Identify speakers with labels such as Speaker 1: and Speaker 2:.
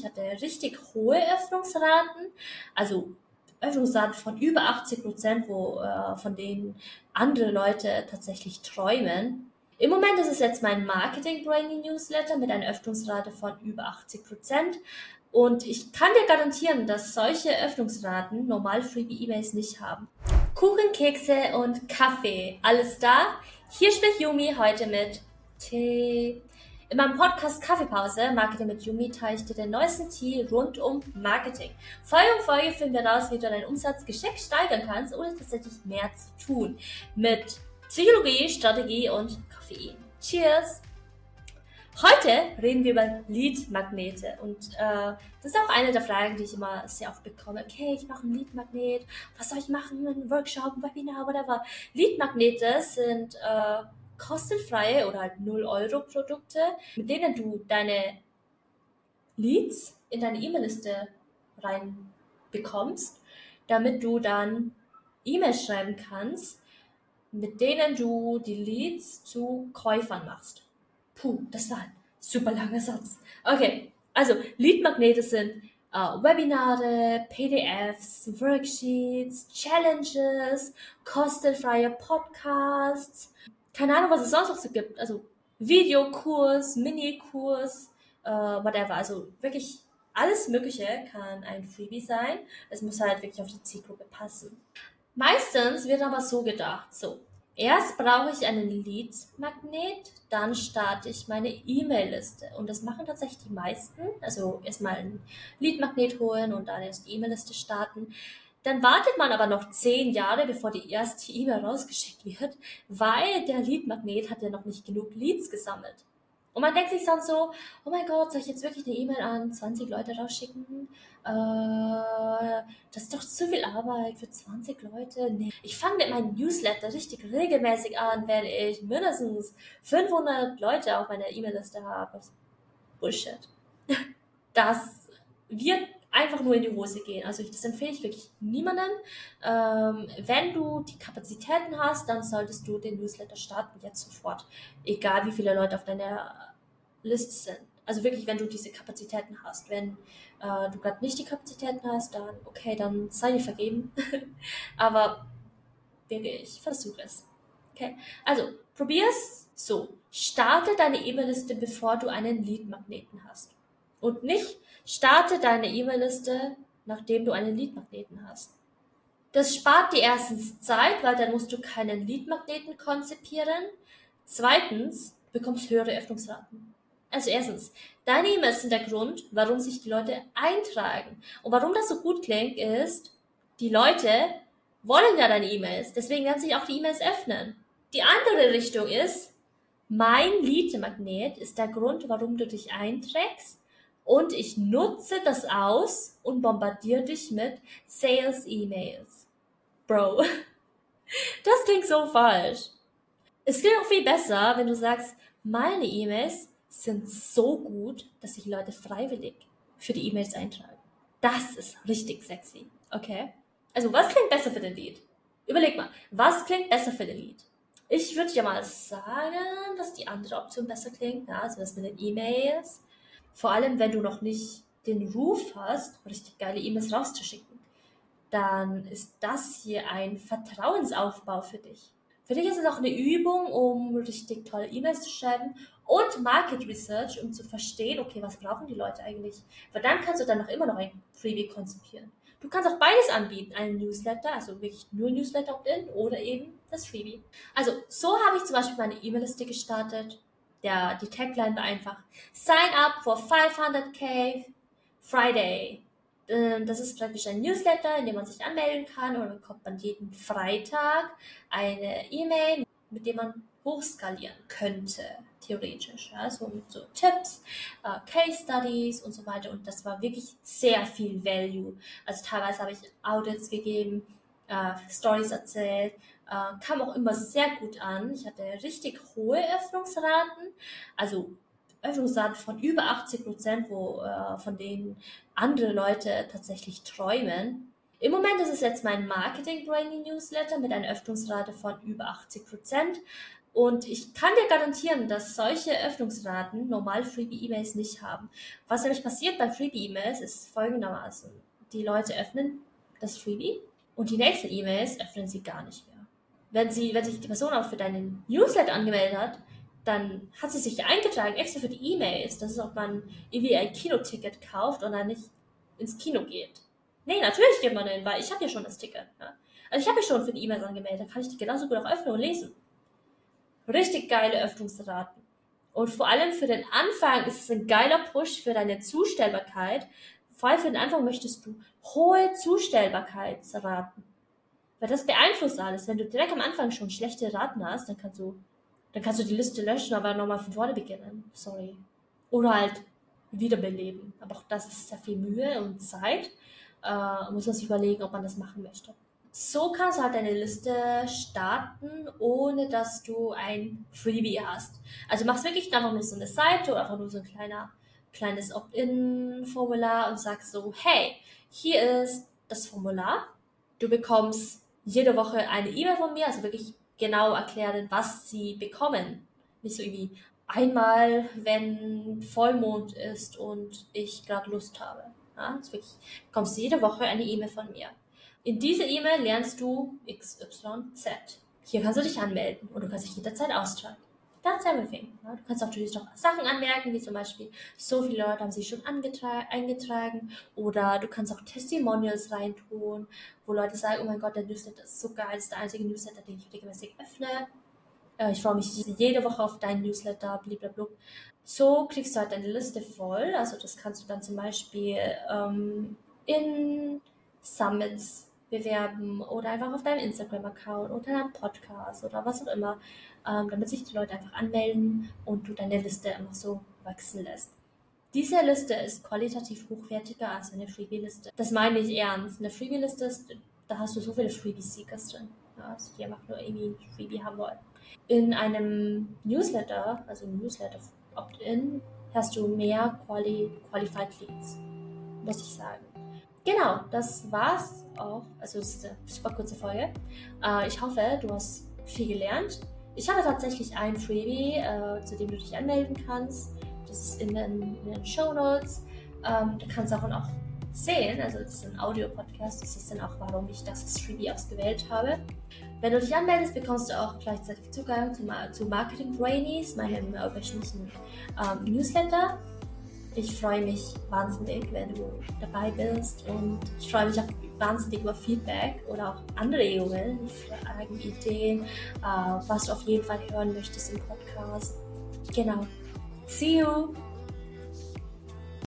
Speaker 1: Ich hatte richtig hohe Öffnungsraten, also Öffnungsraten von über 80 Prozent, wo, äh, von denen andere Leute tatsächlich träumen. Im Moment ist es jetzt mein Marketing Brainy Newsletter mit einer Öffnungsrate von über 80 Prozent. Und ich kann dir garantieren, dass solche Öffnungsraten normal Freebie-E-Mails nicht haben. Kuchen, Kekse und Kaffee. Alles da? Hier spricht Yumi heute mit Tee. In meinem Podcast Kaffeepause Marketing mit Yumi teile ich dir den neuesten Tee rund um Marketing. Folge um Folge finden wir raus, wie du deinen Umsatz geschickt steigern kannst, ohne tatsächlich mehr zu tun. Mit Psychologie, Strategie und Koffein. Cheers! Heute reden wir über Lead-Magnete und äh, das ist auch eine der Fragen, die ich immer sehr oft bekomme. Okay, ich mache ein Lead-Magnet, was soll ich machen? Ein Workshop, ein Webinar, whatever. Lead-Magnete sind äh, kostenfreie oder halt 0 Euro Produkte, mit denen du deine Leads in deine E-Mail-Liste rein bekommst, damit du dann E-Mails schreiben kannst, mit denen du die Leads zu Käufern machst. Puh, das war ein super langer Satz. Okay, also Lead-Magnete sind äh, Webinare, PDFs, Worksheets, Challenges, kostenfreie Podcasts, keine Ahnung, was es sonst noch so gibt. Also Videokurs, Minikurs, äh, whatever. Also wirklich alles Mögliche kann ein Freebie sein. Es muss halt wirklich auf die Zielgruppe passen. Meistens wird aber so gedacht, so, erst brauche ich einen Lead-Magnet, dann starte ich meine E-Mail-Liste. Und das machen tatsächlich die meisten. Also erstmal ein Lead-Magnet holen und dann erst die E-Mail-Liste starten. Dann wartet man aber noch zehn Jahre, bevor die erste E-Mail rausgeschickt wird, weil der Lead-Magnet hat ja noch nicht genug Leads gesammelt. Und man denkt sich dann so, oh mein Gott, soll ich jetzt wirklich eine E-Mail an 20 Leute rausschicken? Äh, das ist doch zu viel Arbeit für 20 Leute. Nee. Ich fange mit meinem Newsletter richtig regelmäßig an, wenn ich mindestens 500 Leute auf meiner E-Mail-Liste habe. Bullshit. Das wird einfach nur in die Hose gehen. Also ich, das empfehle ich wirklich niemandem. Ähm, wenn du die Kapazitäten hast, dann solltest du den Newsletter starten, jetzt sofort. Egal wie viele Leute auf deiner Liste sind. Also wirklich, wenn du diese Kapazitäten hast. Wenn äh, du gerade nicht die Kapazitäten hast, dann okay, dann sei dir vergeben. Aber wirklich, versuch es. Okay, also probier es so. Starte deine E-Mail-Liste, bevor du einen Lead-Magneten hast. Und nicht Starte deine E-Mail-Liste, nachdem du einen Lead-Magneten hast. Das spart dir erstens Zeit, weil dann musst du keinen Lead-Magneten konzipieren. Zweitens bekommst höhere Öffnungsraten. Also erstens, deine E-Mails sind der Grund, warum sich die Leute eintragen. Und warum das so gut klingt, ist, die Leute wollen ja deine E-Mails, deswegen werden sich auch die E-Mails öffnen. Die andere Richtung ist, mein Lead-Magnet ist der Grund, warum du dich einträgst und ich nutze das aus und bombardiere dich mit Sales-E-Mails. Bro, das klingt so falsch. Es klingt auch viel besser, wenn du sagst, meine E-Mails sind so gut, dass sich Leute freiwillig für die E-Mails eintragen. Das ist richtig sexy. Okay? Also, was klingt besser für den Lied? Überleg mal, was klingt besser für den Lied? Ich würde ja mal sagen, dass die andere Option besser klingt, ja, also das mit den E-Mails. Vor allem, wenn du noch nicht den Ruf hast, richtig geile E-Mails rauszuschicken, dann ist das hier ein Vertrauensaufbau für dich. Für dich ist es auch eine Übung, um richtig tolle E-Mails zu schreiben und Market Research, um zu verstehen, okay, was brauchen die Leute eigentlich? Weil dann kannst du danach immer noch ein Freebie konzipieren. Du kannst auch beides anbieten, einen Newsletter, also wirklich nur Newsletter Opt-in oder eben das Freebie. Also so habe ich zum Beispiel meine E-Mail-Liste gestartet der, die Tagline war einfach Sign up for 500k Friday. Ähm, das ist praktisch ein Newsletter, in dem man sich anmelden kann und dann bekommt man jeden Freitag eine E-Mail, mit dem man hochskalieren könnte, theoretisch. Ja, so mit so Tipps, äh, Case Studies und so weiter. Und das war wirklich sehr viel Value. Also teilweise habe ich Audits gegeben, äh, Stories erzählt, äh, kam auch immer sehr gut an. Ich hatte richtig hohe Öffnungsraten, also Öffnungsraten von über 80 Prozent, wo äh, von denen andere Leute tatsächlich träumen. Im Moment ist es jetzt mein Marketing Brainy Newsletter mit einer Öffnungsrate von über 80 Prozent. Und ich kann dir garantieren, dass solche Öffnungsraten normal Freebie-E-Mails nicht haben. Was nämlich passiert bei Freebie-E-Mails ist folgendermaßen. Die Leute öffnen das Freebie und die nächsten E-Mails öffnen sie gar nicht mehr. Wenn, sie, wenn sich die Person auch für deinen Newsletter angemeldet hat, dann hat sie sich eingetragen extra für die E-Mails. Das ist, ob man irgendwie ein Kinoticket kauft und dann nicht ins Kino geht. Nee, natürlich geht man hin, weil ich habe ja schon das Ticket. Ja? Also ich habe mich schon für die E-Mails angemeldet, da kann ich die genauso gut auch öffnen und lesen. Richtig geile Öffnungsraten. Und vor allem für den Anfang ist es ein geiler Push für deine Zustellbarkeit. Vor allem für den Anfang möchtest du hohe Zustellbarkeitsraten. Weil das beeinflusst alles. Wenn du direkt am Anfang schon schlechte Raten hast, dann kannst du, dann kannst du die Liste löschen, aber nochmal von vorne beginnen. Sorry. Oder halt wiederbeleben. Aber auch das ist sehr viel Mühe und Zeit. Äh, muss man sich überlegen, ob man das machen möchte. So kannst du halt deine Liste starten, ohne dass du ein Freebie hast. Also machst wirklich einfach nur so eine Seite oder einfach nur so ein kleiner, kleines Opt-in-Formular und sagst so, hey, hier ist das Formular. Du bekommst jede Woche eine E-Mail von mir, also wirklich genau erklären, was sie bekommen. Nicht so irgendwie einmal, wenn Vollmond ist und ich gerade Lust habe. Ja, also wirklich, bekommst jede Woche eine E-Mail von mir. In dieser E-Mail lernst du XYZ. Hier kannst du dich anmelden und du kannst dich jederzeit austragen. That's everything. Ja, du kannst auch natürlich noch Sachen anmerken, wie zum Beispiel, so viele Leute haben sich schon eingetragen oder du kannst auch Testimonials reintun, wo Leute sagen, oh mein Gott, der Newsletter ist so geil, das ist der einzige Newsletter, den ich regelmäßig öffne. Äh, ich freue mich jede Woche auf deinen Newsletter, blablabla. So kriegst du halt deine Liste voll. Also das kannst du dann zum Beispiel ähm, in Summits bewerben oder einfach auf deinem Instagram-Account oder deinem Podcast oder was auch immer, ähm, damit sich die Leute einfach anmelden und du deine Liste einfach so wachsen lässt. Diese Liste ist qualitativ hochwertiger als eine Freebie-Liste. Das meine ich ernst. Eine Freebie-Liste ist, da hast du so viele Freebie-Seekers drin, ja, also die einfach nur irgendwie ein Freebie haben wollen. In einem Newsletter, also Newsletter Opt-in, hast du mehr Quali Qualified Leads, muss ich sagen. Genau, das war's auch. Also es ist eine super kurze Folge. Äh, ich hoffe, du hast viel gelernt. Ich habe tatsächlich ein Freebie, äh, zu dem du dich anmelden kannst. Das ist in den, in den Show Notes. Ähm, du kannst auch noch sehen, also das ist ein Audio-Podcast, das ist dann auch, warum ich das Freebie ausgewählt habe. Wenn du dich anmeldest, bekommst du auch gleichzeitig Zugang zu, zu Marketing Brainies, meinem wöchentlichen ähm, Newsletter. Ich freue mich wahnsinnig, wenn du dabei bist und ich freue mich auch wahnsinnig über Feedback oder auch Anregungen, Fragen, Ideen, äh, was du auf jeden Fall hören möchtest im Podcast. Genau. See you!